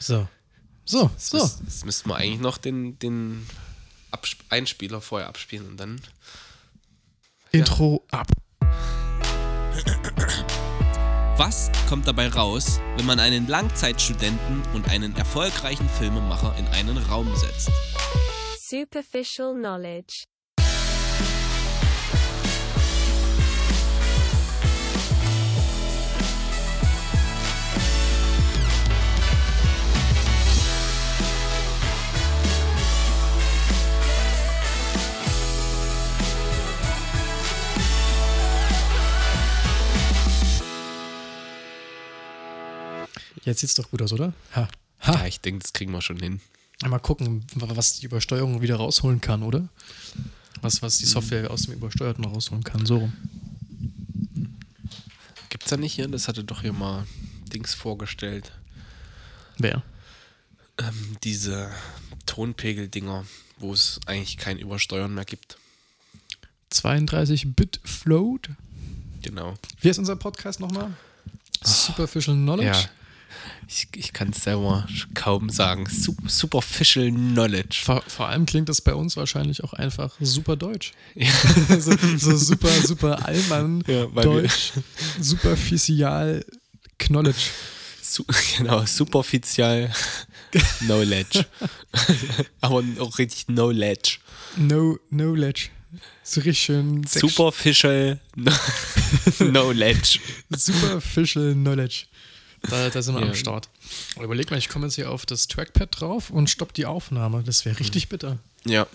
So. So, Jetzt, so. müsst, jetzt müssten wir eigentlich noch den, den Einspieler vorher abspielen und dann. Intro ab. Was kommt dabei raus, wenn man einen Langzeitstudenten und einen erfolgreichen Filmemacher in einen Raum setzt? Superficial knowledge. Jetzt sieht's doch gut aus, oder? Ha. Ha. Ja, ich denke, das kriegen wir schon hin. Mal gucken, was die Übersteuerung wieder rausholen kann, oder? Was, was die Software aus dem Übersteuerten rausholen kann, so rum. Gibt's da nicht hier? Das hatte doch hier mal Dings vorgestellt. Wer? Ähm, diese Tonpegel-Dinger, wo es eigentlich kein Übersteuern mehr gibt. 32-Bit Float. Genau. Wie heißt unser Podcast nochmal? Superficial Knowledge. Ja. Ich, ich kann es selber kaum sagen. Su superficial Knowledge. Vor, vor allem klingt das bei uns wahrscheinlich auch einfach super deutsch. Ja. so, so super, super Allmann Ja, wir- Deutsch, superficial Knowledge. Su genau, superficial Knowledge. Aber auch richtig Knowledge. No Knowledge. So richtig schön Superficial Knowledge. superficial Knowledge. Da, da sind wir Ja. am Start. Überleg mal, ich komme jetzt hier auf das Trackpad drauf und stopp die Aufnahme. Das wäre richtig bitter. Ja,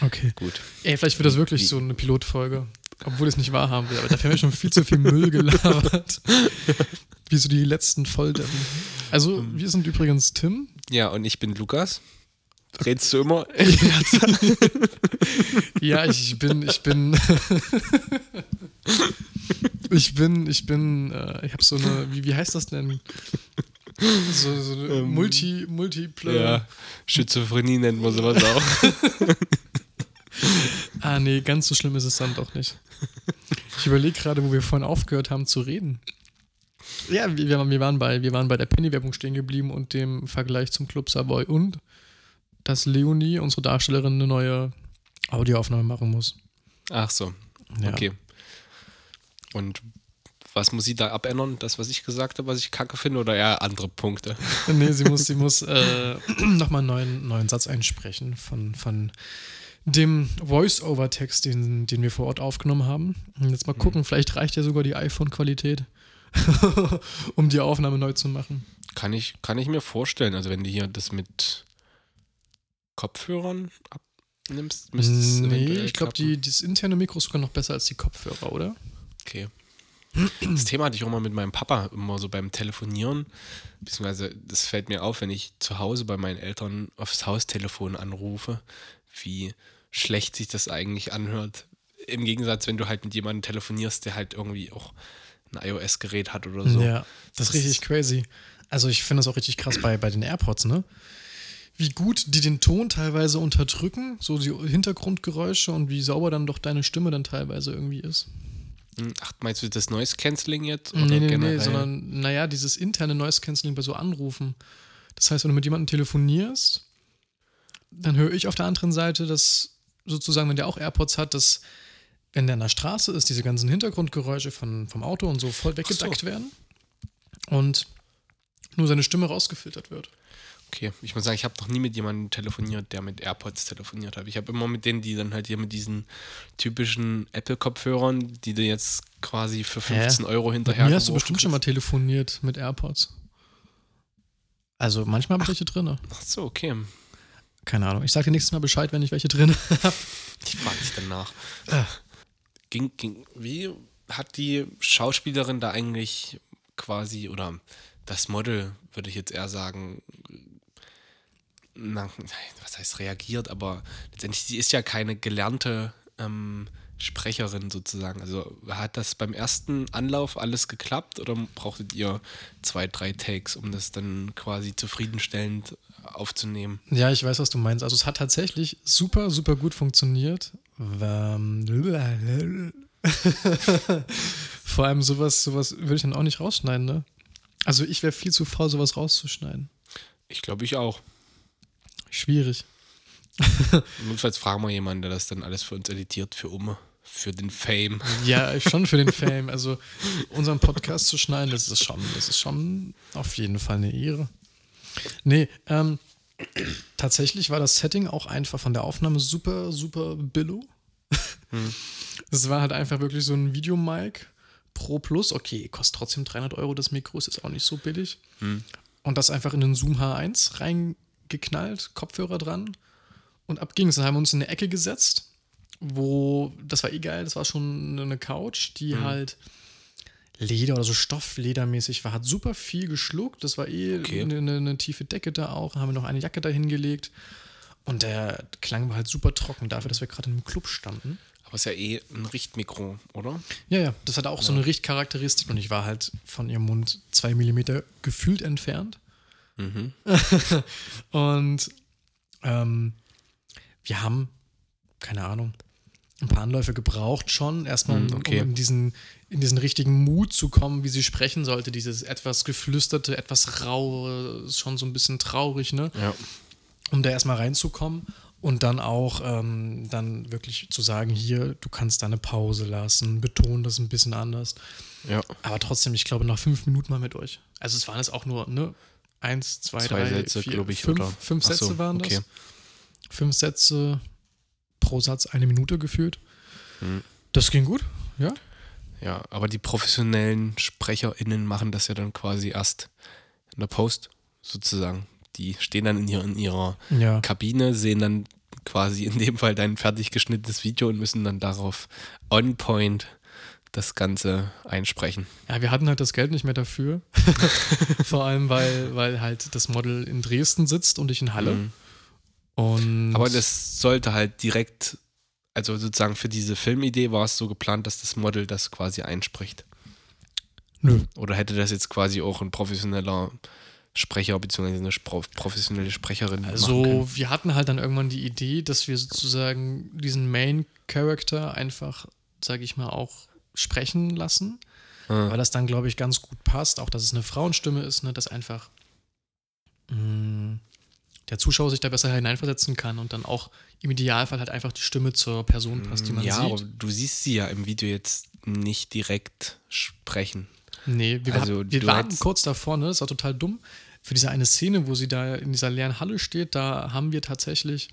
Okay. gut. Ey, vielleicht wird das wirklich Wie- so eine Pilotfolge. Obwohl ich es nicht wahrhaben will. Aber dafür haben wir schon viel zu viel Müll gelabert. Wie so die letzten Folgen. Also, wir sind übrigens Tim. Ja, und ich bin Lukas. Redst du immer? Ja, ich bin, ich bin. ich bin, ich bin, äh, ich habe so eine, wie, wie heißt das denn? So, so eine Ähm, Multi, Multiple. Ja, Schizophrenie nennt man sowas auch. Ah, nee, ganz so schlimm ist es dann doch nicht. Ich überlege gerade, wo wir vorhin aufgehört haben zu reden. Ja, wir, wir, waren- wir, waren bei, wir waren bei der Penny-Werbung stehen geblieben und dem Vergleich zum Club Savoy und dass Leonie, unsere Darstellerin, eine neue Audioaufnahme machen muss. Ach so, Ja. okay. Und was muss sie da abändern? Das, was ich gesagt habe, was ich kacke finde, oder eher andere Punkte? Nee, sie muss, sie muss äh, nochmal einen neuen, neuen Satz einsprechen von, von dem Voice-Over-Text, den, den wir vor Ort aufgenommen haben. Und jetzt mal gucken, vielleicht reicht ja sogar die iPhone-Qualität, um die Aufnahme neu zu machen. Kann ich, kann ich mir vorstellen. Also, wenn du hier das mit Kopfhörern abnimmst, Nee, ich glaube, das interne Mikro ist sogar noch besser als die Kopfhörer, oder? Okay. Das Thema hatte ich auch mal mit meinem Papa immer so beim Telefonieren. Beziehungsweise, das fällt mir auf, wenn ich zu Hause bei meinen Eltern aufs Haustelefon anrufe, wie schlecht sich das eigentlich anhört. Im Gegensatz, wenn du halt mit jemandem telefonierst, der halt irgendwie auch ein iOS-Gerät hat oder so. Ja, das ist Das richtig crazy. Also ich finde das auch richtig krass bei, bei den AirPods, ne? Wie gut die den Ton teilweise unterdrücken, so die Hintergrundgeräusche und wie sauber dann doch deine Stimme dann teilweise irgendwie ist. Hm, Ach, meinst du das Noise Cancelling jetzt? Oder Nee, nee, nee, generell? sondern, naja, dieses interne Noise Cancelling bei so Anrufen. Das heißt, wenn du mit jemandem telefonierst, dann höre ich auf der anderen Seite, dass sozusagen, wenn der auch AirPods hat, dass, wenn der an der Straße ist, diese ganzen Hintergrundgeräusche von, vom Auto und so voll weggedeckt so. werden und nur seine Stimme rausgefiltert wird. Okay, ich muss sagen, ich habe noch nie mit jemandem telefoniert, der mit AirPods telefoniert hat. Ich habe immer mit denen, die dann halt hier mit diesen typischen Apple-Kopfhörern, die du jetzt quasi für 15 Euro Mit hinterher mir hast du bestimmt schon mal kriegst. telefoniert mit AirPods. Also manchmal habe ich welche drin. Ach so, okay. Keine Ahnung. Ich sage dir nächstes Mal Bescheid, wenn ich welche drin habe. Ich frage dich danach. Ging, ging, wie hat die Schauspielerin da eigentlich quasi, oder das Model, würde ich jetzt eher sagen, na, was heißt reagiert, aber letztendlich, sie ist ja keine gelernte ähm, Sprecherin sozusagen. Also hat das beim ersten Anlauf alles geklappt oder brauchtet ihr zwei, drei Takes, um das dann quasi zufriedenstellend aufzunehmen? Ja, ich weiß, was du meinst. Also es hat tatsächlich super, super gut funktioniert. Ähm, Vor allem sowas, sowas würde ich dann auch nicht rausschneiden, ne? Also ich wäre viel zu faul, sowas rauszuschneiden. Ich glaube, ich auch. Schwierig. Notfalls fragen wir jemanden, der das dann alles für uns editiert, für Umme, für den Fame. Ja, schon für den Fame. Also unseren Podcast zu schneiden, das ist schon, das ist schon auf jeden Fall eine Ehre. Nee, ähm, tatsächlich war das Setting auch einfach von der Aufnahme super, super billo. Es war halt einfach wirklich so ein Videomic Pro Plus. Okay, kostet trotzdem 300 Euro das Mikro, ist jetzt auch nicht so billig. Und das einfach in den Zoom H1 reingeknallt, Kopfhörer dran und ab ging's. Dann haben wir uns in eine Ecke gesetzt, wo, das war eh geil, das war schon eine Couch, die halt Leder oder so Stoffledermäßig war, hat super viel geschluckt. Das war eh Okay. eine, eine, eine tiefe Decke da auch. Haben wir noch eine Jacke da hingelegt. Und der Klang war halt super trocken dafür, dass wir gerade einem Club standen. Aber ist ja eh ein Richtmikro, oder? Ja, ja, das hatte auch so eine Richtcharakteristik und ich war halt von ihrem Mund zwei Millimeter gefühlt entfernt. und ähm, wir haben, keine Ahnung, ein paar Anläufe gebraucht schon, erstmal, Hm, um, okay. um in, diesen, in diesen richtigen Mut zu kommen, wie sie sprechen sollte. Dieses etwas geflüsterte, etwas raue, schon so ein bisschen traurig, ne? Ja. um da erstmal reinzukommen und dann auch ähm, dann wirklich zu sagen, hier, du kannst da eine Pause lassen, betonen das ein bisschen anders. Ja. Aber trotzdem, ich glaube, nach fünf Minuten mal mit euch. Also es waren jetzt auch nur, ne? Eins, zwei, Zwei drei, Sätze, vier, glaube ich, fünf, oder? fünf Ach so, Sätze waren okay. das. Fünf Sätze pro Satz eine Minute geführt. Hm. Das ging gut, ja. Ja, aber die professionellen SprecherInnen machen das ja dann quasi erst in der Post sozusagen. Die stehen dann in, ihr, in ihrer Ja. Kabine, sehen dann quasi in dem Fall dein fertig geschnittenes Video und müssen dann darauf on point das Ganze einsprechen. Ja, wir hatten halt das Geld nicht mehr dafür. Vor allem, weil, weil halt das Model in Dresden sitzt und ich in Halle. Mhm. Und Aber das sollte halt direkt, also sozusagen für diese Filmidee war es so geplant, dass das Model das quasi einspricht. Nö. Oder hätte das jetzt quasi auch ein professioneller Sprecher bzw. eine professionelle Sprecherin? Also, wir hatten halt dann irgendwann die Idee, dass wir sozusagen diesen Main Character einfach, sage ich mal, auch sprechen lassen, Ah. weil das dann, glaube ich, ganz gut passt. Auch, dass es eine Frauenstimme ist, ne, dass einfach mh, der Zuschauer sich da besser hineinversetzen kann und dann auch im Idealfall halt einfach die Stimme zur Person passt, die man ja, aber sieht. du siehst sie ja im Video jetzt nicht direkt sprechen. Nee, wir, Also, war, wir waren kurz davor, ne? Das war total dumm. Für diese eine Szene, wo sie da in dieser leeren Halle steht, da haben wir tatsächlich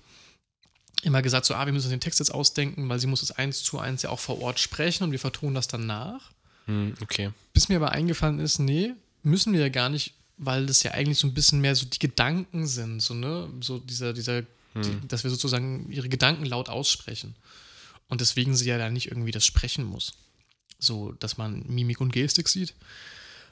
immer gesagt, so, ah, wir müssen uns den Text jetzt ausdenken, weil sie muss es eins zu eins ja auch vor Ort sprechen und wir vertonen das dann nach. Hm, okay. Bis mir aber eingefallen ist, nee, müssen wir ja gar nicht, weil das ja eigentlich so ein bisschen mehr so die Gedanken sind, so, ne? So dieser, dieser, die, dass wir sozusagen ihre Gedanken laut aussprechen. Und deswegen sie ja da nicht irgendwie das sprechen muss. So, dass man Mimik und Gestik sieht.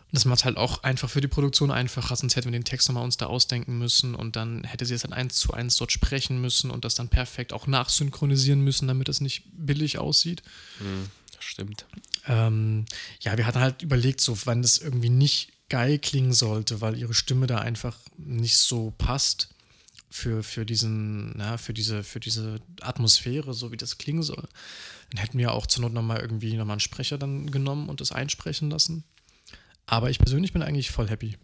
Und das macht halt auch einfach für die Produktion einfacher, sonst hätten wir den Text nochmal uns da ausdenken müssen und dann hätte sie es dann eins zu eins dort sprechen müssen und das dann perfekt auch nachsynchronisieren müssen, damit es nicht billig aussieht. Hm, das stimmt. Ähm, ja, wir hatten halt überlegt, so wann das irgendwie nicht geil klingen sollte, weil ihre Stimme da einfach nicht so passt für, für diesen, na, für diese, für diese Atmosphäre, so wie das klingen soll. Dann hätten wir auch zur Not nochmal irgendwie nochmal einen Sprecher dann genommen und das einsprechen lassen. Aber ich persönlich bin eigentlich voll happy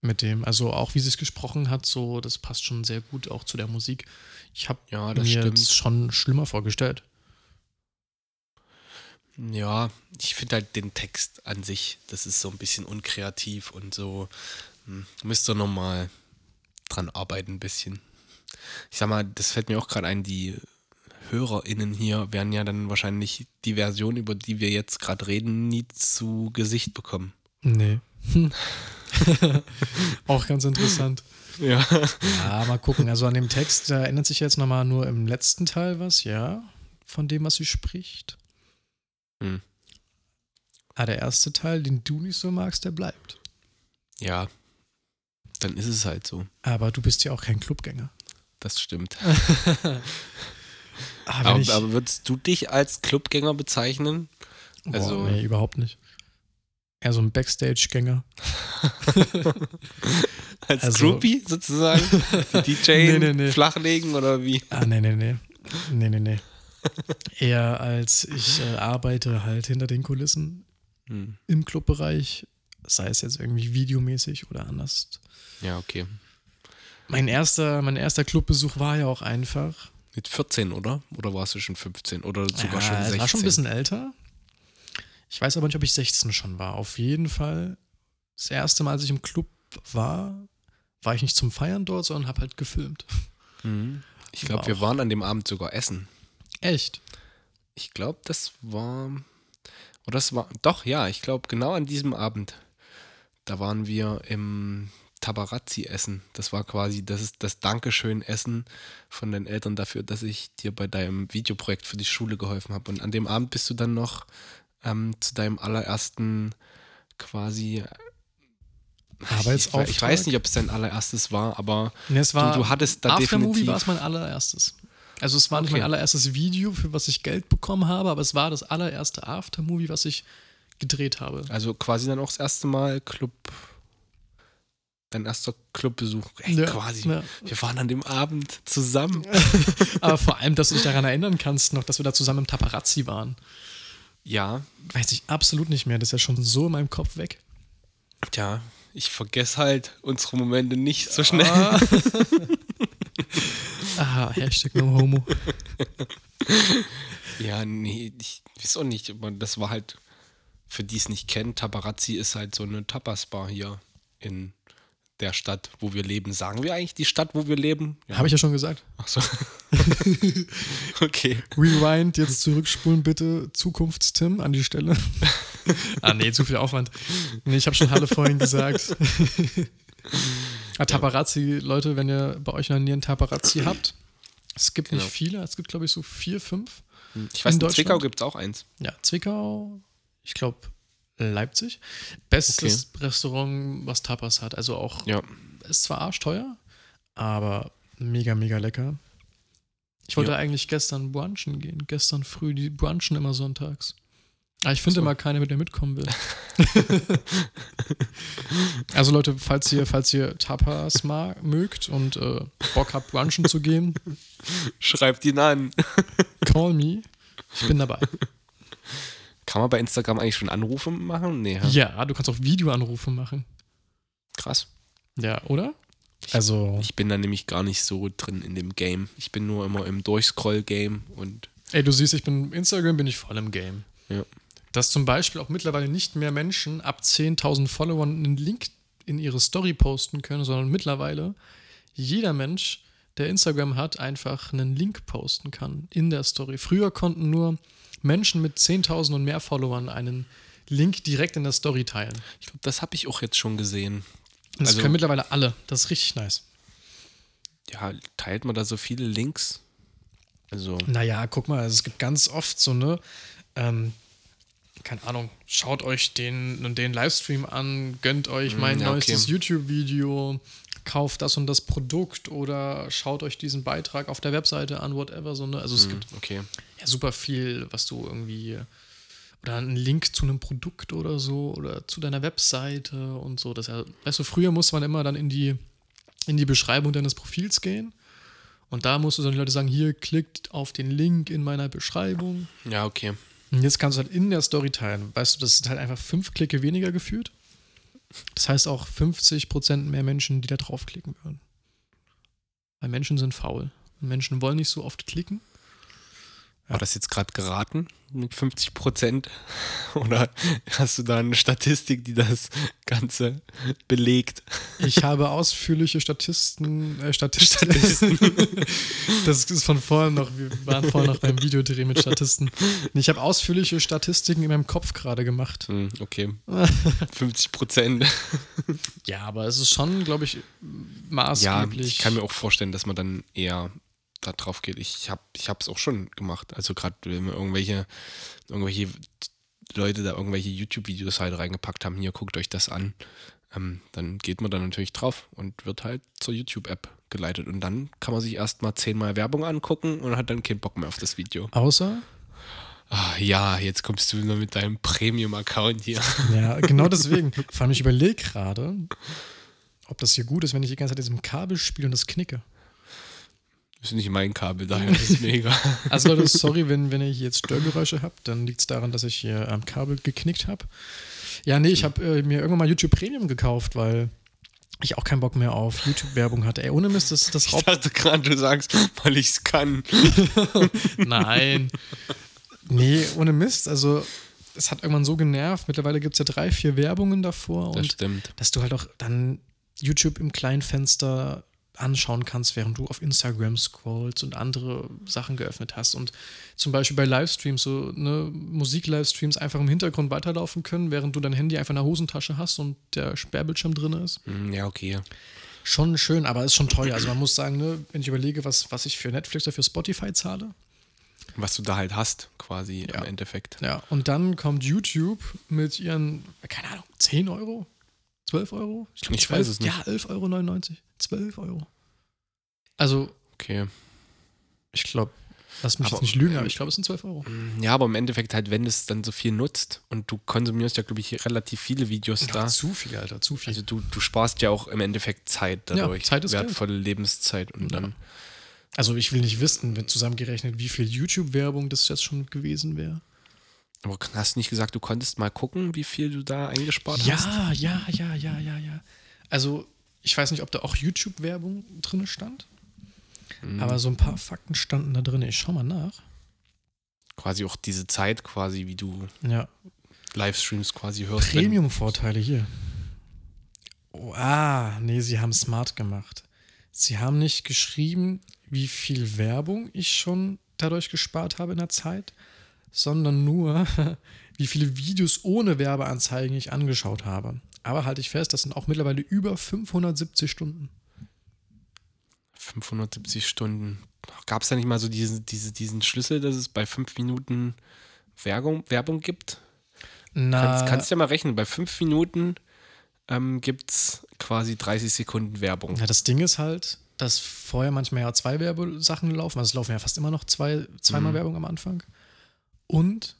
mit dem. Also auch wie sie es gesprochen hat, so, das passt schon sehr gut auch zu der Musik. Ich habe Ja, das mir stimmt. das schon schlimmer vorgestellt. Ja, ich finde halt den Text an sich, das ist so ein bisschen unkreativ und so. Hm, müsst ihr nochmal dran arbeiten ein bisschen. Ich sag mal, das fällt mir auch gerade ein, die HörerInnen hier werden ja dann wahrscheinlich die Version, über die wir jetzt gerade reden, nie zu Gesicht bekommen. Nee. auch ganz interessant. Ja. Ja, mal gucken. Also an dem Text, da ändert sich jetzt nochmal nur im letzten Teil was, ja, von dem, was sie spricht. Hm. Ah, der erste Teil, den du nicht so magst, der bleibt. Ja. Dann ist es halt so. Aber du bist ja auch kein Clubgänger. Das stimmt. Ah, Aber, ich, aber würdest du dich als Clubgänger bezeichnen? Boah, also- nee, überhaupt nicht. Eher so ein Backstage-Gänger. Als Also- Groupie sozusagen? Die DJ Nee, nee, nee. flachlegen oder wie? Ah, nee, nee, nee. Nee, nee, nee. Eher als ich äh, arbeite halt hinter den Kulissen Hm. im Clubbereich, sei es jetzt irgendwie videomäßig oder anders. Ja, okay. Mein erster, mein erster Clubbesuch war ja auch einfach. Mit 14, oder? Oder warst du schon 15? Oder sogar ja, schon 16? es war schon ein bisschen älter. Ich weiß aber nicht, ob ich 16 schon war. Auf jeden Fall, das erste Mal, als ich im Club war, war ich nicht zum Feiern dort, sondern habe halt gefilmt. Mhm. Ich glaube, wir waren an dem Abend sogar essen. Echt? Ich glaube, das war. Oder das war. Doch, ja, ich glaube, genau an diesem Abend. Da waren wir im Tabarazzi essen. Das war quasi, das ist das Dankeschön-Essen von deinen Eltern dafür, dass ich dir bei deinem Videoprojekt für die Schule geholfen habe. Und an dem Abend bist du dann noch ähm, zu deinem allerersten quasi. Ich, Arbeitsauftrag? ich weiß nicht, ob es dein allererstes war, aber Ne, es war du, du hattest da Aftermovie definitiv. war es mein allererstes. Also es war nicht Okay. mein allererstes Video, für was ich Geld bekommen habe, aber es war das allererste Aftermovie, was ich gedreht habe. Also quasi dann auch das erste Mal Club. Dein erster Clubbesuch. Ey, Ja, quasi. ja. Wir waren an dem Abend zusammen. Aber vor allem, dass du dich daran erinnern kannst, noch, dass wir da zusammen im Taparazzi waren. Ja, Weiß ich absolut nicht mehr. Das ist ja schon so in meinem Kopf weg. tja, ich vergesse halt unsere Momente nicht so schnell. Ah, ah Hashtag no homo. Ja, nee, ich weiß auch nicht, aber das war halt, für die es nicht kennen, Tabarazzi ist halt so eine Tapas-Bar hier in der Stadt, wo wir leben. Sagen wir eigentlich die Stadt, wo wir leben? Ja. Habe ich ja schon gesagt. Ach so. okay. Rewind, jetzt zurückspulen bitte. Zukunftstim an die Stelle. ah, nee, zu viel Aufwand. Nee, ich habe schon Halle vorhin gesagt. ah, Taparazzi, Leute, wenn ihr bei euch in der Nähe einen Taparazzi habt, es gibt Genau. nicht viele, es gibt, glaube ich, so vier, fünf. Ich weiß, In in Zwickau gibt es auch eins. Ja, Zwickau, ich glaube, Leipzig. Bestes Restaurant, was Tapas hat. Also auch, Ja. ist zwar arschteuer, aber mega, mega lecker. Ich wollte Ja. eigentlich gestern brunchen gehen. Gestern früh, die brunchen immer sonntags. Aber ich finde So. immer keiner, mit der mitkommen will. also Leute, falls ihr, falls ihr Tapas mag, mögt und äh, Bock habt, brunchen zu gehen, Schreibt ihn an. call me. Ich bin dabei. Kann man bei Instagram eigentlich schon Anrufe machen? Nee, hä? Ja, du kannst auch Videoanrufe machen. krass. Ja, oder? Also, Ich bin da nämlich gar nicht so drin in dem Game. Ich bin nur immer im Durchscroll-Game und ey, du siehst, ich bin Instagram, bin ich voll im Game. ja. Dass zum Beispiel auch mittlerweile nicht mehr Menschen ab 10.000 Followern einen Link in ihre Story posten können, sondern mittlerweile jeder Mensch, der Instagram hat, einfach einen Link posten kann in der Story. Früher konnten nur Menschen mit 10.000 und mehr Followern einen Link direkt in der Story teilen. Ich glaube, das habe ich auch jetzt schon gesehen. Das Also- können mittlerweile alle. Das ist richtig nice. Ja, teilt man da so viele Links? Also, Naja, guck mal, also es gibt ganz oft so eine, ähm, keine Ahnung, schaut euch den und den Livestream an, gönnt euch mein Mm, ja, okay. neuestes YouTube-Video, kauft das und das Produkt oder schaut euch diesen Beitrag auf der Webseite an, whatever, so, ne? Also es hm, gibt okay. ja super viel, was du irgendwie oder einen Link zu einem Produkt oder so oder zu deiner Webseite und so. Das, ja- weißt du, früher musste man immer dann in die, in die Beschreibung deines Profils gehen und da musst du dann die Leute sagen, hier klickt auf den Link in meiner Beschreibung. Ja, okay. Und jetzt kannst du halt in der Story teilen. Weißt du, das ist halt einfach fünf Klicke weniger geführt. Das heißt auch 50% mehr Menschen, die da draufklicken würden. Weil Menschen sind faul. Und Menschen wollen nicht so oft klicken. War das jetzt gerade geraten mit 50 Prozent? Oder hast du da eine Statistik, die das Ganze belegt? Ich habe ausführliche Statisten, äh, Statisten. das ist von vorhin noch, wir waren vorhin noch beim Videodreh mit Statisten. Ich habe ausführliche Statistiken in meinem Kopf gerade gemacht. Hm, okay. 50 Prozent. Ja, aber es ist schon, glaube ich, Ja, maßgeblich. ich kann mir auch vorstellen, dass man dann eher da drauf geht. Ich habe ich es auch schon gemacht. Also gerade wenn wir irgendwelche, irgendwelche Leute da irgendwelche YouTube-Videos halt reingepackt haben, hier guckt euch das an, ähm, dann geht man da natürlich drauf und wird halt zur YouTube-App geleitet. Und dann kann man sich erstmal zehnmal Werbung angucken und hat dann keinen Bock mehr auf das Video. Außer, Ah, ja, jetzt kommst du nur mit deinem Premium-Account hier. ja, genau deswegen. Vor allem, ich überlege gerade, ob das hier gut ist, wenn ich die ganze Zeit diesem Kabel spiele und das knicke. Das ist nicht mein Kabel, daher ist es mega. Also Leute, sorry, wenn, wenn hier jetzt Störgeräusche habt, dann liegt es daran, dass ich hier am Kabel geknickt habe. Ja, nee, ich habe äh, mir irgendwann mal YouTube Premium gekauft, weil ich auch keinen Bock mehr auf YouTube-Werbung hatte. Ey, ohne Mist, das, das Ich raubt. dachte gerade, du sagst, weil ich es kann. Nein. Nee, ohne Mist. Also, es hat irgendwann so genervt. Mittlerweile gibt es ja drei, vier Werbungen davor. Das und stimmt. dass du halt auch dann YouTube im kleinen Fenster anschauen kannst, während du auf Instagram scrollst und andere Sachen geöffnet hast. Und zum Beispiel bei Livestreams, so ne, Musik-Livestreams einfach im Hintergrund weiterlaufen können, während du dein Handy einfach in der Hosentasche hast und der Sperrbildschirm drin ist. Hm, Ja, okay. Schon schön, aber ist schon teuer. Also man muss sagen, ne, wenn ich überlege, was, was ich für Netflix oder für Spotify zahle, Was du da halt hast, quasi Ja. im Endeffekt. Ja, und dann kommt YouTube mit ihren, keine Ahnung, 10 Euro? 12 Euro? glaub, Ich weiß es nicht. Ja, 11,99 Euro. 12 Euro. Also, Okay. ich glaube, lass mich Aber- jetzt nicht lügen, aber ich glaube, es sind 12 Euro. Hm, Ja, aber im Endeffekt halt, wenn es dann so viel nutzt und du konsumierst ja, glaube ich, relativ viele Videos da. zu viel, Alter, zu viel. Also du, du sparst ja auch im Endeffekt Zeit dadurch. Zeit ist Geld. Wertvolle Lebenszeit. Und Ja. dann, Also, ich will nicht wissen, wenn zusammengerechnet, wie viel YouTube-Werbung das jetzt schon gewesen wäre. Aber hast du nicht gesagt, du konntest mal gucken, wie viel du da eingespart hast? Ja, ja, ja, ja, ja, ja. Also, ich weiß nicht, ob da auch YouTube-Werbung drin stand, Hm. aber so ein paar Fakten standen da drin. Ich schau mal nach. Quasi auch diese Zeit, quasi, wie du Ja, Livestreams quasi hörst. Premium-Vorteile hier. Oh, ah, nee, sie haben smart gemacht. Sie haben nicht geschrieben, wie viel Werbung ich schon dadurch gespart habe in der Zeit, sondern nur, wie viele Videos ohne Werbeanzeigen ich angeschaut habe. Aber halte ich fest, das sind auch mittlerweile über 570 Stunden. 570 Stunden. Gab es da nicht mal so diesen, diese, diesen Schlüssel, dass es bei fünf Minuten Werbung, Werbung gibt? Na, Kannst, kannst ja mal rechnen. Bei fünf Minuten ähm, gibt es quasi 30 Sekunden Werbung. Ja, das Ding ist halt, dass vorher manchmal ja zwei Werbesachen laufen. Also es laufen ja fast immer noch zwei, zweimal Mhm. Werbung am Anfang. Und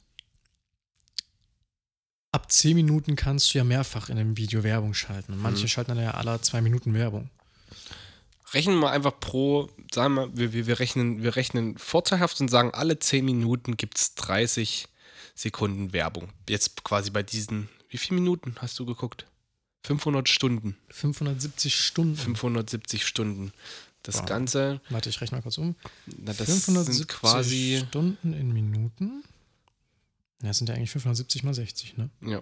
ab zehn Minuten kannst du ja mehrfach in einem Video Werbung schalten. Und manche Mhm. schalten dann ja alle zwei Minuten Werbung. Rechnen wir einfach pro, sagen wir, wir, wir, wir, rechnen, wir rechnen vorteilhaft und sagen, alle 10 Minuten gibt es 30 Sekunden Werbung. Jetzt quasi bei diesen, wie viele Minuten hast du geguckt? 500 Stunden, 570 Stunden. 570 Stunden. Das Wow. Ganze, Warte, ich rechne mal kurz um. na, das 570 sind quasi, Stunden in Minuten. Ja, das sind ja eigentlich 570 mal 60, ne? ja,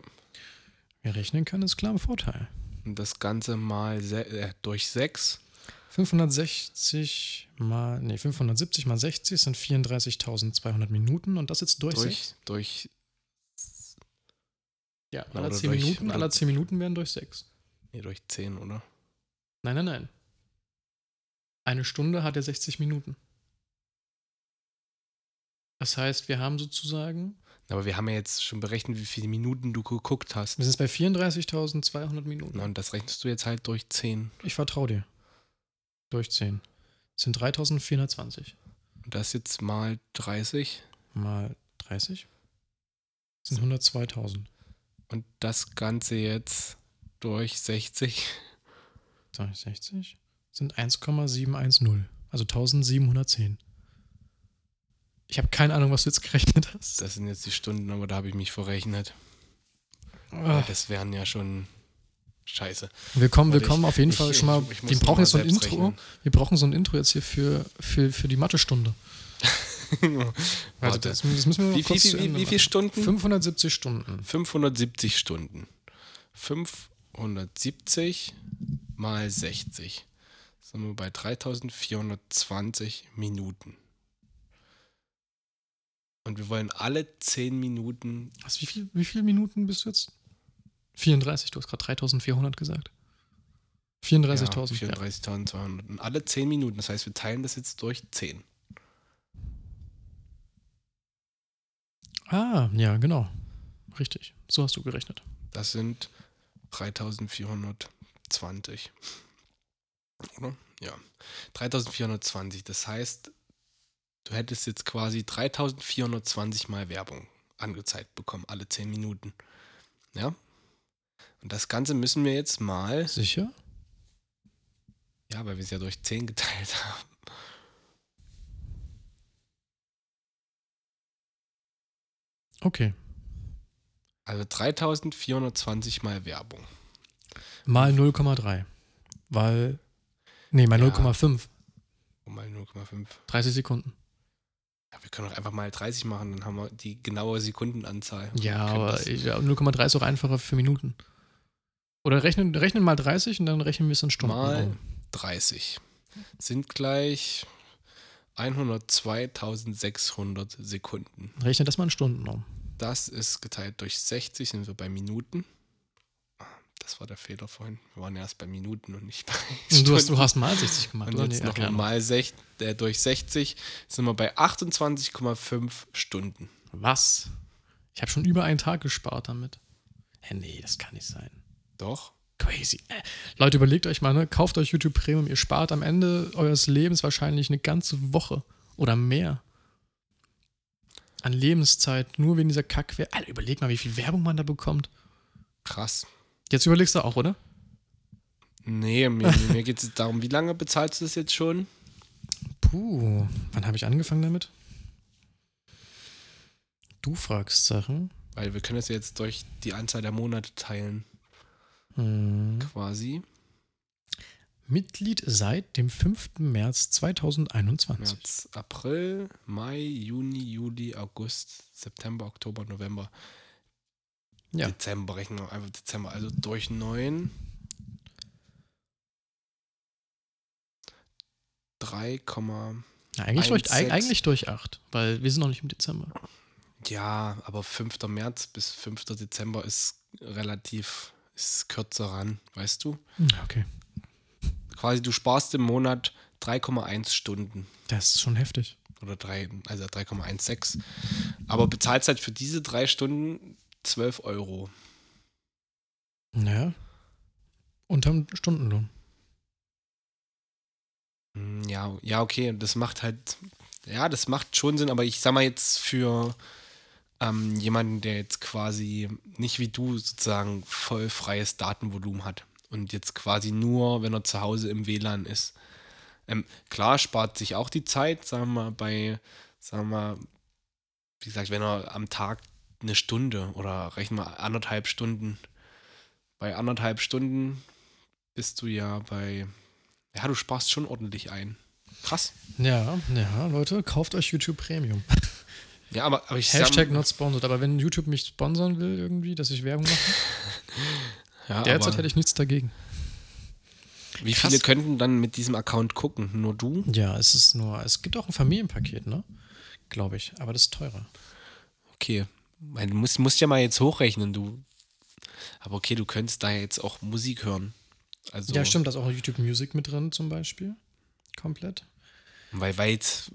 Wer rechnen kann, ist klar im Vorteil. und das Ganze mal se äh, durch 6. 560 mal, nee, 570 mal 60 sind 34.200 Minuten und das jetzt durch, sechs? Durch, durch, Ja, aller oder 10 durch- Minuten, aller 10 Minuten werden durch 6. nee, durch 10, oder? Nein, nein, nein. Eine Stunde hat er 60 Minuten. Das heißt, wir haben sozusagen, Aber wir haben ja jetzt schon berechnet, wie viele Minuten du geguckt hast. wir sind jetzt bei 34.200 Minuten. Na, und das rechnest du jetzt halt durch 10. Ich vertraue dir. Durch 10. Das sind 3.420 Und das jetzt mal 30. mal 30. Das sind 102.000. Und das Ganze jetzt durch 60. Sag ich 60? Sind 1,710. Also 1710. Ich habe keine Ahnung, was du jetzt gerechnet hast. Das sind jetzt die Stunden, aber da habe ich mich verrechnet. Weil Das wären ja schon scheiße. Wir kommen, wir Warte, kommen ich- auf jeden ich- Fall ich- schon mal. wir brauchen jetzt so ein Intro. rechnen. Wir brauchen so ein Intro jetzt hier für, für, für die Mathe-Stunde. Warte, das, das müssen wir mal Wie, kurz wie, wie, wie viele. Stunden? 570 Stunden. 570 Stunden. 570 mal 60. Sind wir bei 3420 Minuten. Und wir wollen alle 10 Minuten. Was, wie, viel, wie viele Minuten bist du jetzt? 34, du hast gerade 3400 gesagt. 34.000. Ja, Ja, 34.200. Und alle 10 Minuten. Das heißt, wir teilen das jetzt durch 10. Ah, ja, genau. Richtig. So hast du gerechnet. Das sind 3420. Oder? Ja. 3420. Das heißt, du hättest jetzt quasi 3420 mal Werbung angezeigt bekommen, alle 10 Minuten. Ja? Und das Ganze müssen wir jetzt mal, Sicher? ja, weil wir es ja durch 10 geteilt haben. Okay. Also 3420 mal Werbung. Mal 0,3. weil. Nee, mal Ja. 0,5. Um mal 0,5. 30 Sekunden. Ja, wir können auch einfach mal 30 machen, dann haben wir die genaue Sekundenanzahl. Ja, aber ja, 0,3 ist auch einfacher für Minuten. Oder rechnen, rechnen mal 30 und dann rechnen wir es in Stunden. Mal um. 30 sind gleich 102.600 Sekunden. Rechne das mal in Stunden um. Das ist geteilt durch 60, sind wir bei Minuten. Das war der Fehler vorhin. Wir waren erst bei Minuten und nicht bei Und du, hast, du Stunden. hast mal 60 gemacht, Und oder? jetzt Nee, noch mal. mal sech, äh, durch 60 sind wir bei 28,5 Stunden. Was? Ich habe schon über einen Tag gespart damit. Hä, nee, das kann nicht sein. Doch. Crazy. Äh, Leute, überlegt euch mal, ne? kauft euch YouTube Premium. Ihr spart am Ende eures Lebens wahrscheinlich eine ganze Woche oder mehr. An Lebenszeit, nur wegen dieser Kackwerbung. Alter, überleg mal, wie viel Werbung man da bekommt. Krass. Jetzt überlegst du auch, oder? Nee, mir, mir geht es darum, wie lange bezahlst du das jetzt schon? Puh, wann habe ich angefangen damit? Du fragst Sachen. Weil wir können es jetzt durch die Anzahl der Monate teilen, Hm. quasi. Mitglied seit dem 5. März 2021. März, April, Mai, Juni, Juli, August, September, Oktober, November. Ja. Dezember rechnen wir einfach Dezember. Also durch 9. 3, Ja, eigentlich, durch, 1,6. eigentlich durch 8, weil wir sind noch nicht im Dezember. ja, aber 5. März bis 5. Dezember ist relativ, ist kürzer ran, weißt du? Ja, okay. Quasi du sparst im Monat 3,1 Stunden. Das ist schon heftig. oder drei, also 3,16. Aber bezahlst halt für diese drei Stunden 12 Euro. Naja. Unterm Stundenlohn. Hm, Ja, ja, okay, das macht halt, ja, das macht schon Sinn, aber ich sag mal jetzt für ähm, jemanden, der jetzt quasi nicht wie du sozusagen voll freies Datenvolumen hat und jetzt quasi nur, wenn er zu Hause im WLAN ist. Ähm, klar, spart sich auch die Zeit, sagen wir mal, bei, sagen wir mal, wie gesagt, wenn er am Tag eine Stunde oder rechnen wir anderthalb Stunden, bei anderthalb Stunden bist du ja bei, ja, du sparst schon ordentlich ein. Krass. Ja, ja, Leute, kauft euch YouTube Premium. Ja, aber, aber ich Hashtag not sponsored. Aber wenn YouTube mich sponsern will, irgendwie, dass ich Werbung mache, ja, derzeit hätte ich nichts dagegen. wie krass. viele könnten dann mit diesem Account gucken? Nur du? Ja, es ist nur, es gibt auch ein Familienpaket, ne? Glaube ich. Aber das ist teurer. Okay. Weil Du musst, musst ja mal jetzt hochrechnen, du. Aber okay, du könntest da jetzt auch Musik hören. Also, Ja, stimmt, da ist auch YouTube Music mit drin zum Beispiel. Komplett. Weil, weil jetzt,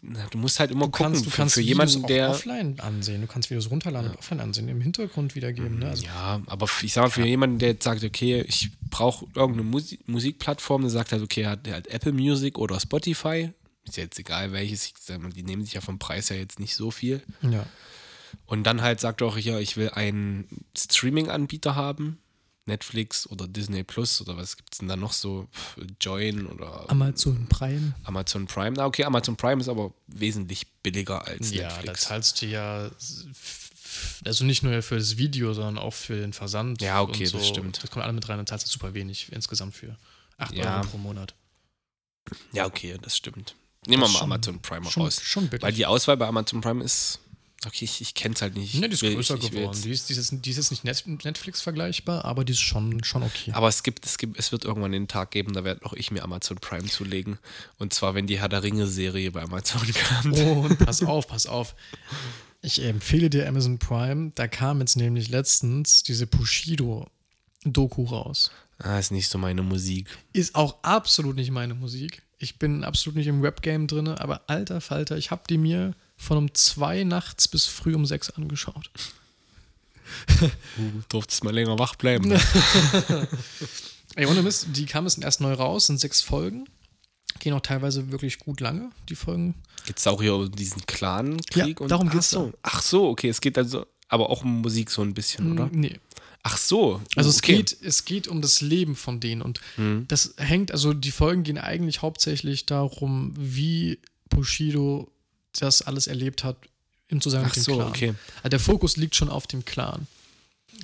na, du musst halt immer Du gucken, kannst, du für, kannst für Videos jemanden, der. offline ansehen. Du kannst Videos runterladen und offline ansehen, im Hintergrund wiedergeben. Ne? Also, Ja, aber ich sag mal, für jemanden, der jetzt sagt, okay, ich brauche irgendeine Musik Musikplattform, der sagt halt, okay, er hat, er hat Apple Music oder Spotify. Ist ja jetzt egal welches, ich sag mal, die nehmen sich ja vom Preis her jetzt nicht so viel. ja. Und dann halt sagt er auch hier, ich will einen Streaming-Anbieter haben. Netflix oder Disney Plus oder was gibt es denn da noch so? Join oder Amazon Prime. Amazon Prime. Na, okay, Amazon Prime ist aber wesentlich billiger als Ja, da Netflix. zahlst du ja, also nicht nur für das Video, sondern auch für den Versand. Ja, okay, und so. das stimmt. Das kommt alle mit rein, dann zahlst du super wenig insgesamt für 8 Ja. Euro pro Monat. Ja, okay, das stimmt. Nehmen wir Das mal ist schon- Amazon Prime Schon, raus. schon. Weil die Auswahl bei Amazon Prime ist. Okay, ich, ich kenne es halt nicht. ja, die ist will- größer ich, ich geworden. Die ist, die, ist, jetzt- die ist jetzt nicht Net- Netflix vergleichbar, aber die ist schon, schon okay. Aber es gibt, es gibt, es wird irgendwann den Tag geben, da werde auch ich mir Amazon Prime zulegen. Und zwar, wenn die Herr der Ringe-Serie bei Amazon kommt. Und pass auf, pass auf. Ich empfehle dir Amazon Prime. Da kam jetzt nämlich letztens diese Bushido-Doku raus. Ah, ist nicht so meine Musik. Ist auch absolut nicht meine Musik. Ich bin absolut nicht im Rap-Game drin, aber alter Falter, ich habe die mir von um zwei nachts bis früh um sechs angeschaut. Du durftest mal länger wach bleiben. Ey, ohne Mist, die kamen jetzt erst neu raus, sind sechs Folgen. Gehen auch teilweise wirklich gut lange, die Folgen. Geht es auch hier um diesen Clan-Krieg? Ja, darum ach geht's so. Ach so, okay, es geht also aber auch um Musik so ein bisschen, oder? Nee. Ach so. Also oh, es, okay. geht, es geht um das Leben von denen und Mhm. das hängt, also die Folgen gehen eigentlich hauptsächlich darum, wie Bushido das alles erlebt hat im Zusammenhang Ach mit dem so, Clan. okay. Also der Fokus liegt schon auf dem Clan.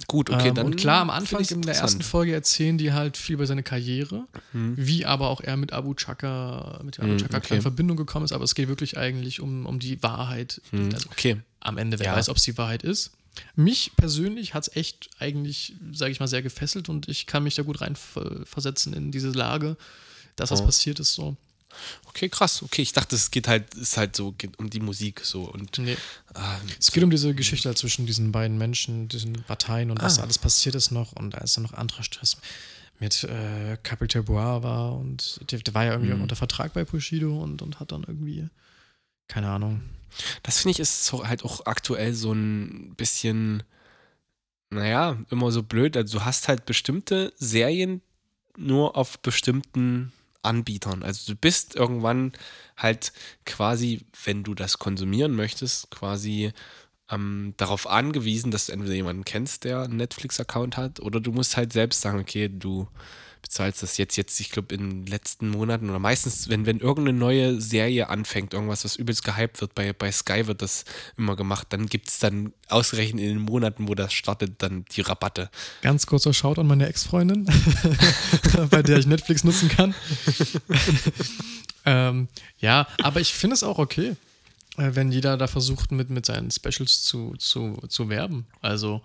Gut, okay, ähm, dann. und klar, am Anfang in der ersten. Folge erzählen die halt viel über seine Karriere, Mhm. wie aber auch er mit Abu Chaka, mit dem Abu Mhm, Chaka okay. in Verbindung gekommen ist, aber es geht wirklich eigentlich um, um die Wahrheit. Mhm, Also, Okay. am Ende, wer Ja. weiß, ob es die Wahrheit ist. Mich persönlich hat es echt eigentlich, sage ich mal, sehr gefesselt und ich kann mich da gut reinversetzen in diese Lage, dass das Oh. passiert ist so. Okay, krass. Okay, ich dachte, es geht halt, ist halt so, geht um die Musik so und Nee. ah, Es geht um diese Geschichte halt zwischen diesen beiden Menschen, diesen Parteien und was Ah. alles passiert ist noch. Und da ist dann noch anderer Stress mit äh, Capital Bois war und der, der war ja irgendwie Mhm. unter Vertrag bei Bushido und, und hat dann irgendwie, keine Ahnung. das finde ich ist so halt auch aktuell so ein bisschen, naja, immer so blöd. Also du hast halt bestimmte Serien nur auf bestimmten Anbietern. Also du bist irgendwann halt quasi, wenn du das konsumieren möchtest, quasi ähm, darauf angewiesen, dass du entweder jemanden kennst, der einen Netflix-Account hat, oder du musst halt selbst sagen, okay, du bezahlst das jetzt, jetzt, ich glaube, in den letzten Monaten oder meistens, wenn, wenn irgendeine neue Serie anfängt, irgendwas, was übelst gehypt wird, bei, bei Sky wird das immer gemacht, dann gibt es dann ausgerechnet in den Monaten, wo das startet, dann die Rabatte. Ganz kurzer Shout an meine Ex-Freundin, bei der ich Netflix nutzen kann. ähm, ja, aber ich finde es auch okay, äh, wenn jeder da versucht, mit, mit seinen Specials zu, zu, zu werben. Also,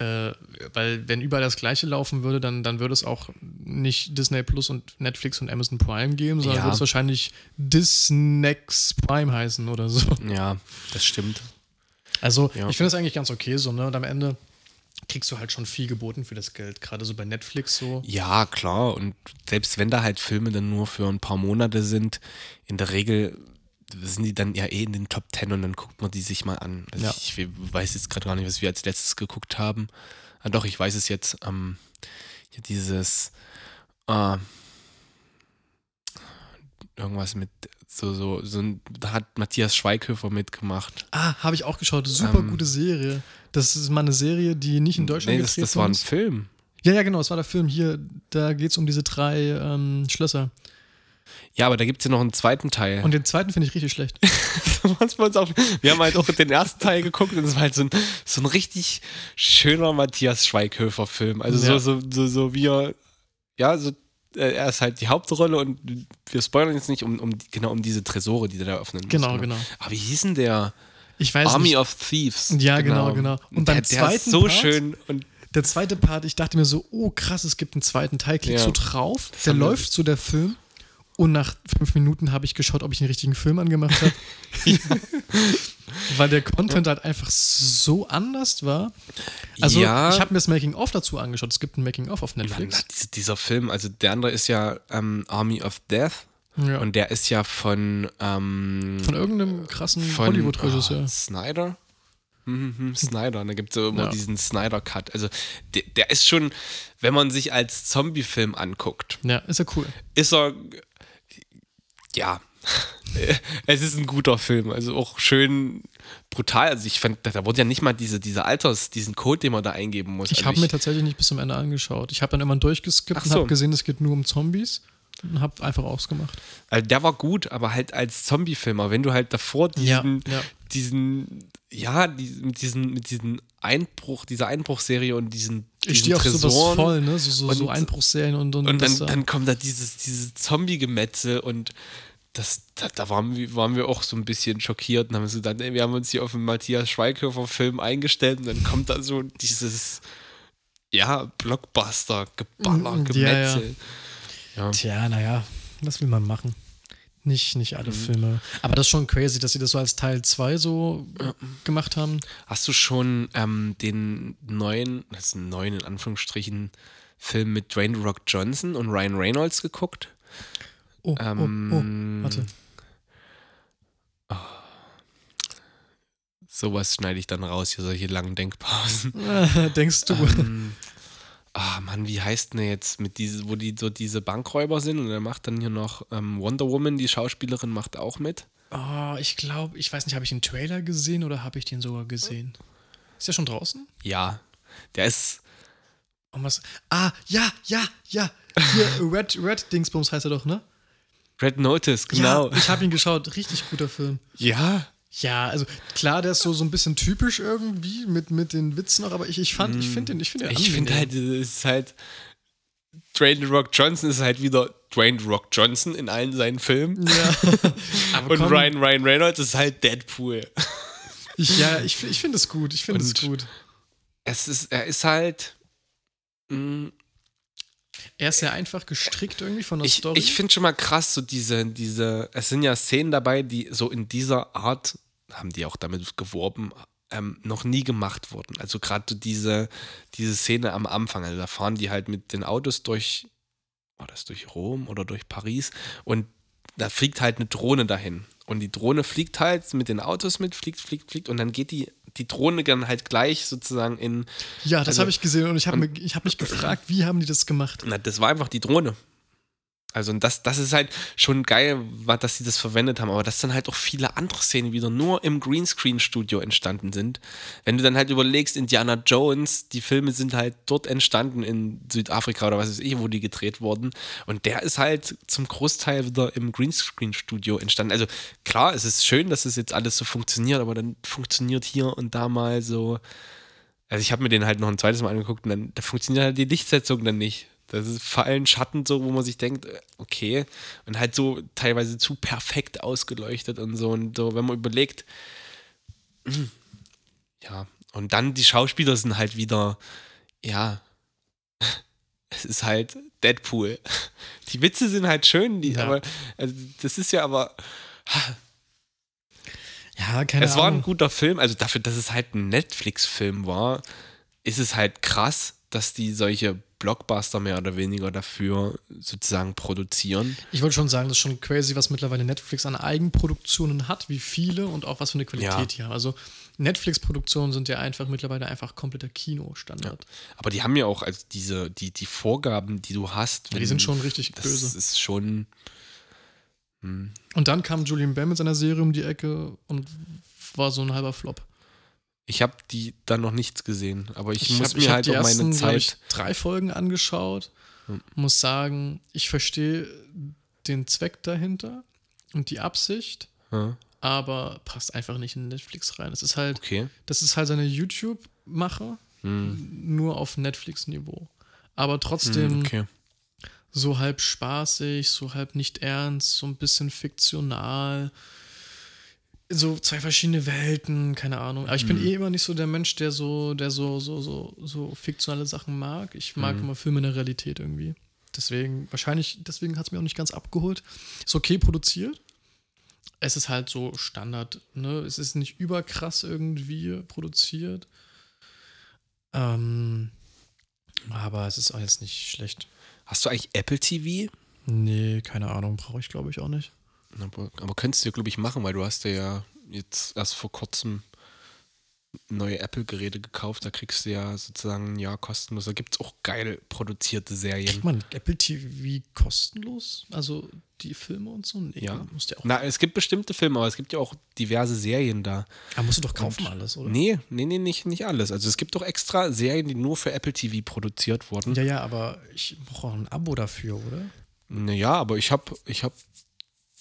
äh, weil wenn überall das Gleiche laufen würde, dann, dann würde es auch nicht Disney Plus und Netflix und Amazon Prime geben, sondern Ja. würde es wahrscheinlich Disnex Prime heißen oder so. Ja, das stimmt. Also, Ja. ich finde das eigentlich ganz okay so, ne? Und am Ende kriegst du halt schon viel geboten für das Geld, gerade so bei Netflix so. Ja, klar. Und selbst wenn da halt Filme dann nur für ein paar Monate sind, in der Regel sind die dann ja eh in den Top Ten und dann guckt man die sich mal an. Also Ja. Ich weiß jetzt gerade gar nicht, was wir als letztes geguckt haben. Ah, doch, ich weiß es jetzt. Ähm, ja, dieses äh, irgendwas mit so, so, so ein, da hat Matthias Schweighöfer mitgemacht. Ah, habe ich auch geschaut. Super Ähm, gute Serie. Das ist mal eine Serie, die nicht in Deutschland Nee, das, das war ein. Film. Ja, ja, genau. Es war der Film hier. Da geht es um diese drei ähm, Schlösser. Ja, aber da gibt es ja noch einen zweiten Teil. Und den zweiten finde ich richtig schlecht. wir haben halt auch den ersten Teil geguckt und es war halt so ein, so ein richtig schöner Matthias Schweighöfer-Film. Also Ja. so, so, so, so wie er, ja, so, äh, er ist halt die Hauptrolle und wir spoilern jetzt nicht um, um genau um diese Tresore, die der da öffnen muss. Genau, genau. Aber wie hieß denn der? Ich weiß Army nicht. of Thieves. Ja, genau, genau. Und Und beim der, der ist zweiten so Part- schön und Der zweite Part, ich dachte mir so, oh krass, es gibt einen zweiten Teil. Klickst Ja. du drauf, der läuft so der Film. Und nach fünf Minuten habe ich geschaut, ob ich den richtigen Film angemacht habe. Weil der Content halt einfach so anders war. Also, Ja. ich habe mir das Making-of dazu angeschaut. Es gibt ein Making-of auf Netflix. dieser, dieser Film, also der andere ist ja ähm, Army of Death Ja. und der ist ja von ähm, Von irgendeinem krassen Hollywood-Regisseur. ah, Snyder. Mhm, mhm, Snyder, da gibt es immer Ja. diesen Snyder-Cut. Also der, der ist schon, wenn man sich als Zombie-Film anguckt, Ja, ist ja cool. ist er, ja, es ist ein guter Film. Also auch schön brutal. Also ich fand, da wurde ja nicht mal diese, diese Alters, diesen Code, den man da eingeben muss. Ich also habe mir tatsächlich nicht bis zum Ende angeschaut. Ich habe dann immer durchgeskippt Ach und so. habe gesehen, es geht nur um Zombies und habe einfach ausgemacht. Also der war gut, aber halt als Zombie-Filmer, wenn du halt davor Ja, diesen, ja. diesen, ja, die, mit diesen, mit diesen Einbruch, dieser Einbruchserie und diesen, Ich diesen stehe auf sowas Tresoren voll, ne? So, so, so und- Einbruchserien und, und, und dann, äh, dann kommt da dieses, dieses Zombie-Gemetzel und das, da, da waren, wir, waren wir auch so ein bisschen schockiert und haben so gedacht, ey, wir haben uns hier auf den Matthias Schweighöfer-Film eingestellt und dann kommt da so dieses, ja, Blockbuster, Geballer, Mm, ja, ja. Gemetzel. Ja, Tja, naja, was will man machen? Nicht, nicht Mhm. alle Filme. Aber das ist schon crazy, dass sie das so als Teil 2 so gemacht haben. Hast du schon ähm, den neuen, das ist ein neuen in Anführungsstrichen, Film mit Dwayne Rock Johnson und Ryan Reynolds geguckt? Oh, Ähm, oh, oh, warte. Sowas schneide ich dann raus, hier solche langen Denkpausen. Denkst du? ähm, ah, Mann, wie heißt denn der jetzt mit diese, wo die so diese Bankräuber sind und er macht dann hier noch ähm, Wonder Woman, die Schauspielerin macht auch mit. Oh, ich glaube, ich weiß nicht, habe ich den Trailer gesehen oder habe ich den sogar gesehen? Ist der schon draußen? Ja, der ist, Und was? Ah, ja, ja, ja. Hier, Red, Red Dingsbums heißt er doch, ne? Red Notice, genau. Ja, ich habe ihn geschaut. Richtig guter Film. Ja, Ja, also klar, der ist so, so ein bisschen typisch irgendwie mit, mit den Witzen noch, aber ich, ich fand, ich finde den, ich finde Ich finde halt, es ist halt. Dwayne Rock Johnson ist halt wieder Dwayne Rock Johnson in allen seinen Filmen. Ja. Und komm, Ryan, Ryan Reynolds ist halt Deadpool. Ich, ja, ich, ich finde es gut. Ich finde es gut. Es ist, er ist halt. mm, mh, Er ist ja einfach gestrickt irgendwie von der Ich, Story. ich finde schon mal krass, so diese, diese, es sind ja Szenen dabei, die so in dieser Art, haben die auch damit geworben, ähm, noch nie gemacht wurden. Also gerade so diese, diese Szene am Anfang, also da fahren die halt mit den Autos durch, war das durch Rom oder durch Paris und da fliegt halt eine Drohne dahin. Und die Drohne fliegt halt mit den Autos mit, fliegt, fliegt, fliegt und dann geht die, die Drohne dann halt gleich sozusagen in, ja, das also- habe ich gesehen und ich habe hab mich gefragt, wie haben die das gemacht? Na, das war einfach die Drohne. Also das, das ist halt schon geil, dass sie das verwendet haben, aber dass dann halt auch viele andere Szenen wieder nur im Greenscreen-Studio entstanden sind. Wenn du dann halt überlegst, Indiana Jones, die Filme sind halt dort entstanden in Südafrika oder was weiß ich, wo die gedreht wurden. Und der ist halt zum Großteil wieder im Greenscreen-Studio entstanden. Also klar, es ist schön, dass es jetzt alles so funktioniert, aber dann funktioniert hier und da mal so. Also ich habe mir den halt noch ein zweites Mal angeguckt und dann da funktioniert halt die Lichtsetzung dann nicht. Das ist Fallen, Schatten so, wo man sich denkt, äh, okay, und halt so teilweise zu perfekt ausgeleuchtet und so und so, wenn man überlegt, ja, und dann die Schauspieler sind halt wieder, ja, es ist halt Deadpool. Die Witze sind halt schön, die, Ja. aber also das ist ja aber, Ja, keine es war ein Ahnung. guter Film, also dafür, dass es halt ein Netflix-Film war, ist es halt krass, dass die solche Blockbuster mehr oder weniger dafür sozusagen produzieren. Ich wollte schon sagen, das ist schon crazy, was mittlerweile Netflix an Eigenproduktionen hat, wie viele und auch was für eine Qualität Ja. die haben. Also Netflix-Produktionen sind ja einfach mittlerweile einfach kompletter Kinostandard. Aber die haben ja auch also diese, die, die Vorgaben, die du hast. Ja, die sind schon richtig das böse. ist schon. Und dann kam Julian Bam mit seiner Serie um die Ecke und war so ein halber Flop. Ich habe die dann noch nichts gesehen, aber ich, muss hab- mir hab halt die auch meine ersten, glaub Ich, Zeit. drei Folgen angeschaut. Muss sagen, ich verstehe den Zweck dahinter und die Absicht, Ja, aber passt einfach nicht in Netflix rein. Es ist halt, okay. das ist halt seine YouTube-Mache, Hm, nur auf Netflix-Niveau. Aber trotzdem hm, okay. so halb spaßig, so halb nicht ernst, so ein bisschen fiktional. So zwei verschiedene Welten, keine Ahnung. Aber ich bin eh immer nicht so der Mensch, der so, der so, so, so, so fiktionale Sachen mag. Ich mag immer Filme in der Realität irgendwie. Deswegen, wahrscheinlich, deswegen hat es mir auch nicht ganz abgeholt. Ist okay produziert. Es ist halt so Standard, ne? Es ist nicht überkrass irgendwie produziert. Ähm, aber es ist auch jetzt nicht schlecht. Hast du eigentlich Apple TV? Nee, keine Ahnung, brauche ich glaube ich auch nicht. Aber, aber könntest du, glaube ich, machen, weil du hast ja jetzt erst vor kurzem neue Apple-Geräte gekauft. Da kriegst du ja sozusagen ein Jahr kostenlos. Da gibt es auch geil produzierte Serien. Kriegt man Apple TV kostenlos? Also die Filme und so? Nee, Ja. musst ja auch. Na, es gibt bestimmte Filme, aber es gibt ja auch diverse Serien da. Ah, musst du doch kaufen alles, oder? Nee, nee, nee, nicht, nicht alles. Also es gibt doch extra Serien, die nur für Apple TV produziert wurden. Ja, ja, aber ich brauche auch ein Abo dafür, oder? Naja, aber ich habe ich hab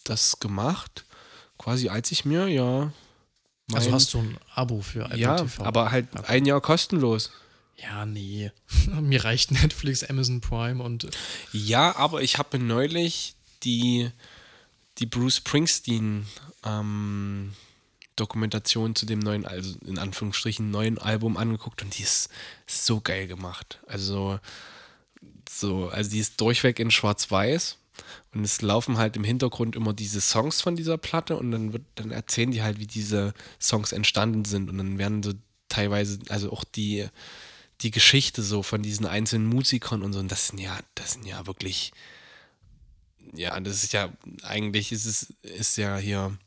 das gemacht, quasi als ich mir, ja. Also hast du ein Abo für Apple Ja, TV? aber halt ein Jahr kostenlos. Ja, nee. Mir reicht Netflix, Amazon Prime und Ja, aber ich habe mir neulich die, die Bruce Springsteen ähm, Dokumentation zu dem neuen, also in Anführungsstrichen neuen Album angeguckt und die ist so geil gemacht. Also so, also die ist durchweg in Schwarz-Weiß und es laufen halt im Hintergrund immer diese Songs von dieser Platte und dann wird, dann erzählen die halt, wie diese Songs entstanden sind. Und dann werden so teilweise, also auch die, die Geschichte so von diesen einzelnen Musikern und so, und das sind ja, das sind ja wirklich, ja, das ist ja, eigentlich ist es, ist ja hier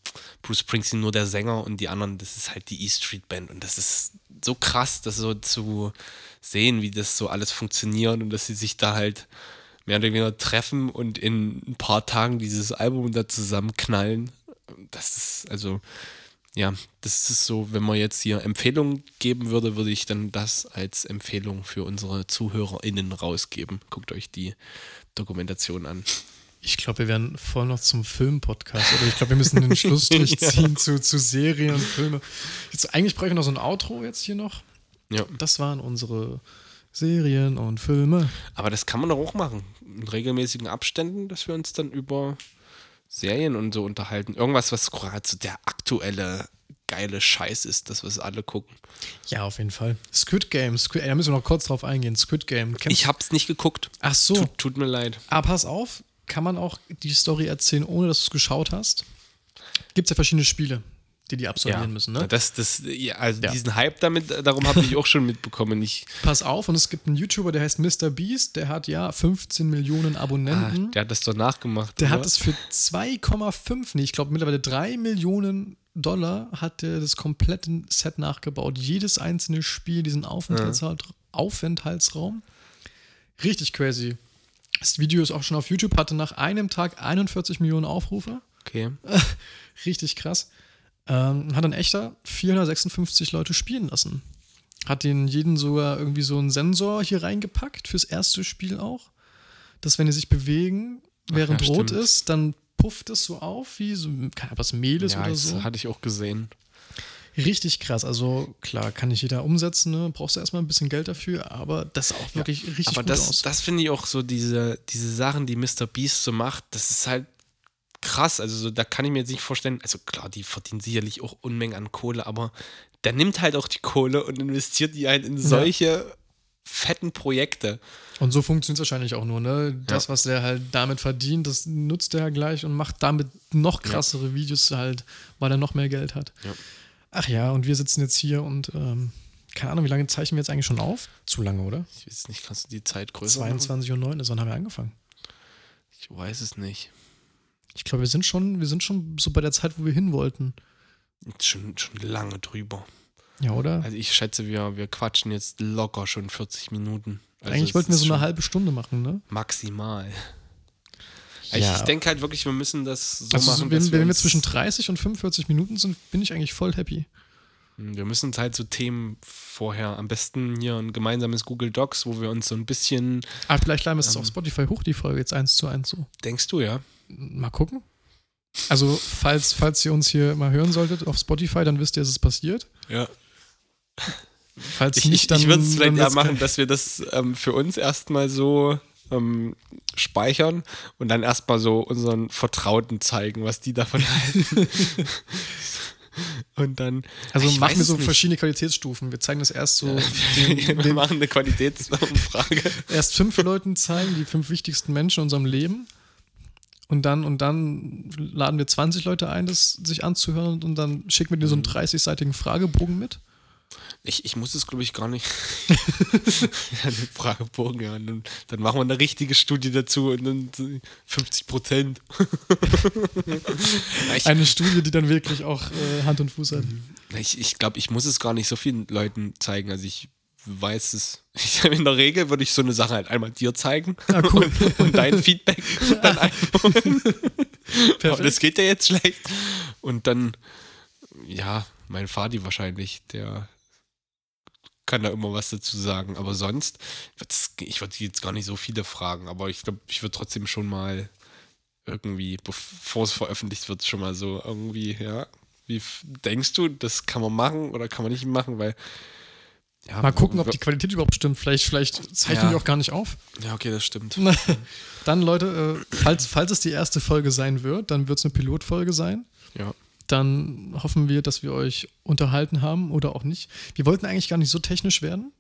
Bruce Springsteen nur der Sänger und die anderen, das ist halt die E Street Band. Und das ist so krass, das so zu sehen, wie das so alles funktioniert und dass sie sich da halt mehr oder weniger treffen und in ein paar Tagen dieses Album da zusammenknallen. Das ist, also, ja, das ist so, wenn man jetzt hier Empfehlungen geben würde, würde ich dann das als Empfehlung für unsere ZuhörerInnen rausgeben. Guckt euch die Dokumentation an. Ich glaube, wir werden voll noch zum Film-Podcast. Oder ich glaube, wir müssen den Schlussstrich ziehen zu, zu Serien und Filme. Jetzt, eigentlich bräuchte ich noch so ein Outro jetzt hier noch. Ja. Das waren unsere Serien und Filme. Aber das kann man doch auch machen. In regelmäßigen Abständen, dass wir uns dann über Serien und so unterhalten. Irgendwas, was gerade so der aktuelle geile Scheiß ist, das was alle gucken. Ja, auf jeden Fall. Squid Game. Squid, da müssen wir noch kurz drauf eingehen. Squid Game. Kennst Ich hab's nicht geguckt. Ach so. Tut, tut mir leid. Aber pass auf, kann man auch die Story erzählen, ohne dass du es geschaut hast? Gibt es ja verschiedene Spiele, die die absolvieren müssen, ne? Das, das, ja, also Ja. diesen Hype damit, darum habe ich auch schon mitbekommen. Ich, Pass auf, und es gibt einen YouTuber, der heißt Mr. Beast, der hat ja 15 Millionen ah, Abonnenten. der hat das doch nachgemacht. der oder? hat es für 2,5, nee, ich glaube mittlerweile 3 Millionen Dollar hat er das komplette Set nachgebaut. Jedes einzelne Spiel, diesen Aufenthaltsraum. Aufenthaltsraum. Richtig crazy. Das Video ist auch schon auf YouTube, hatte nach einem Tag 41 Millionen Aufrufe. Okay. Richtig krass. Ähm, hat ein echter 456 Leute spielen lassen. Hat den jeden sogar irgendwie so einen Sensor hier reingepackt, fürs erste Spiel auch. Dass, wenn die sich bewegen, während ja, rot stimmt. ist, dann pufft es so auf, wie so, keine Ahnung, was Mehl ist Ja, oder das so. hatte ich auch gesehen. Richtig krass. Also, klar, kann nicht jeder umsetzen, ne? Brauchst du erstmal ein bisschen Geld dafür, aber das sah auch wirklich richtig Aber gut das, aus. das finde ich auch so, diese, diese Sachen, die Mr. Beast so macht, das ist halt krass. Also so, da kann ich mir jetzt nicht vorstellen, also klar, die verdienen sicherlich auch Unmengen an Kohle, aber der nimmt halt auch die Kohle und investiert die halt in solche fetten Projekte. Und so funktioniert es wahrscheinlich auch nur, ne? Das, Ja. was der halt damit verdient, das nutzt er gleich und macht damit noch krassere Videos halt, weil er noch mehr Geld hat. Ja. Ach ja, und wir sitzen jetzt hier und ähm, keine Ahnung, wie lange zeichnen wir jetzt eigentlich schon auf? Zu lange, oder? Ich weiß nicht, kannst du die Zeit größer machen? 22.09 Uhr ist, wann haben wir angefangen? Ich weiß es nicht. Ich glaube, wir sind schon, wir sind schon so bei der Zeit, wo wir hin wollten. Schon, schon lange drüber. Ja, oder? Also ich schätze, wir, wir quatschen jetzt locker schon 40 Minuten. Also Eigentlich wollten wir so eine halbe Stunde machen, ne? Maximal. Ja. Ich, denke halt wirklich, wir müssen das so also, machen, wenn, dass wenn wir zwischen 30 und 45 Minuten sind, bin ich eigentlich voll happy. Wir müssen uns halt so Themen vorher, am besten hier ein gemeinsames Google Docs, wo wir uns so ein bisschen, Aber vielleicht laden wir es Ähm. auf Spotify hoch, die Folge jetzt eins zu eins so. denkst du ja? Mal gucken. Also, falls, falls ihr uns hier mal hören solltet auf Spotify, dann wisst ihr, dass es passiert. Ja. Falls Ich, nicht, ich, dann. ich würde es vielleicht wird's machen, dass wir das ähm, für uns erstmal so ähm, speichern und dann erstmal so unseren Vertrauten zeigen, was die davon halten. und dann. Also ich machen wir so nicht. verschiedene Qualitätsstufen. Wir zeigen das erst so, wir den, den, machen eine Qualitätsumfrage. erst fünf Leuten zeigen, die fünf wichtigsten Menschen in unserem Leben. Und dann, und dann laden wir 20 Leute ein, das sich anzuhören und dann schicken wir dir so einen 30-seitigen Fragebogen mit. Ich, ich muss es, glaube ich, gar nicht. ja, den Fragebogen, ja. Dann, dann machen wir eine richtige Studie dazu und dann so 50 Prozent. Eine Studie, die dann wirklich auch äh, Hand und Fuß hat. ich, ich glaube, ich muss es gar nicht so vielen Leuten zeigen. Also ich weiß es. Ich, in der Regel würde ich so eine Sache halt einmal dir zeigen Ah, cool. und, und dein Feedback dann einholen. Aber das geht ja jetzt schlecht. Und dann, ja, mein Vati wahrscheinlich, der kann da immer was dazu sagen. Aber sonst, ich würde jetzt gar nicht so viele fragen, aber ich glaube, ich würde trotzdem schon mal irgendwie, bevor es veröffentlicht wird, schon mal so irgendwie, ja, wie denkst du, das kann man machen oder kann man nicht machen, weil ja, Mal gucken, ob die Qualität überhaupt stimmt. Vielleicht, vielleicht zeichnen Ja. die auch gar nicht auf. Ja, okay, das stimmt. Dann, Leute, äh, falls, falls es die erste Folge sein wird, dann wird es eine Pilotfolge sein. Ja. Dann hoffen wir, dass wir euch unterhalten haben oder auch nicht. Wir wollten eigentlich gar nicht so technisch werden.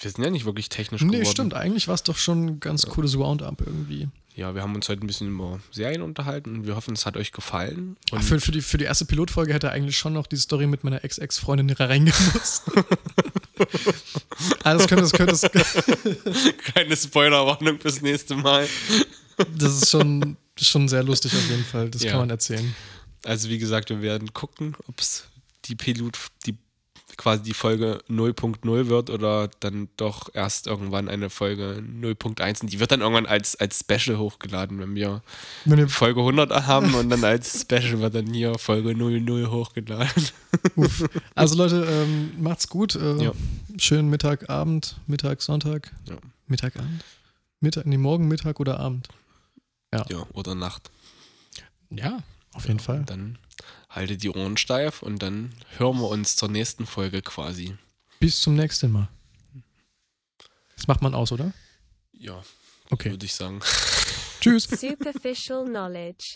Wir sind ja nicht wirklich technisch Nee, geworden. stimmt. Eigentlich war es doch schon ein ganz cooles Roundup irgendwie. Ja, wir haben uns heute ein bisschen über Serien unterhalten und wir hoffen, es hat euch gefallen. Und Ach, für, für, die, für die erste Pilotfolge hätte eigentlich schon noch die Story mit meiner Ex-Ex-Freundin reingemusst. ah, das könnte, das könnte, das, keine Spoilerwarnung bis nächste Mal. das ist schon, schon sehr lustig auf jeden Fall. Das Ja. kann man erzählen. Also wie gesagt, wir werden gucken, ob es die Pilot, die quasi die Folge 0.0 wird oder dann doch erst irgendwann eine Folge 0.1. Und die wird dann irgendwann als, als Special hochgeladen, wenn wir Wenn Folge 100 haben und dann als Special wird dann hier Folge 00 hochgeladen. Uff. Also Leute, ähm, macht's gut. Äh, Ja. Schönen Mittag, Abend, Mittag, Sonntag. Ja. Mittag, Abend? Mittag, nee, morgen, Mittag oder Abend. Ja. Ja, oder Nacht. Ja, auf jeden Fall. Dann haltet die Ohren steif und dann hören wir uns zur nächsten Folge quasi. Bis zum nächsten Mal. Das macht man aus, oder? Ja, Okay. würde ich sagen. Tschüss. Superficial knowledge.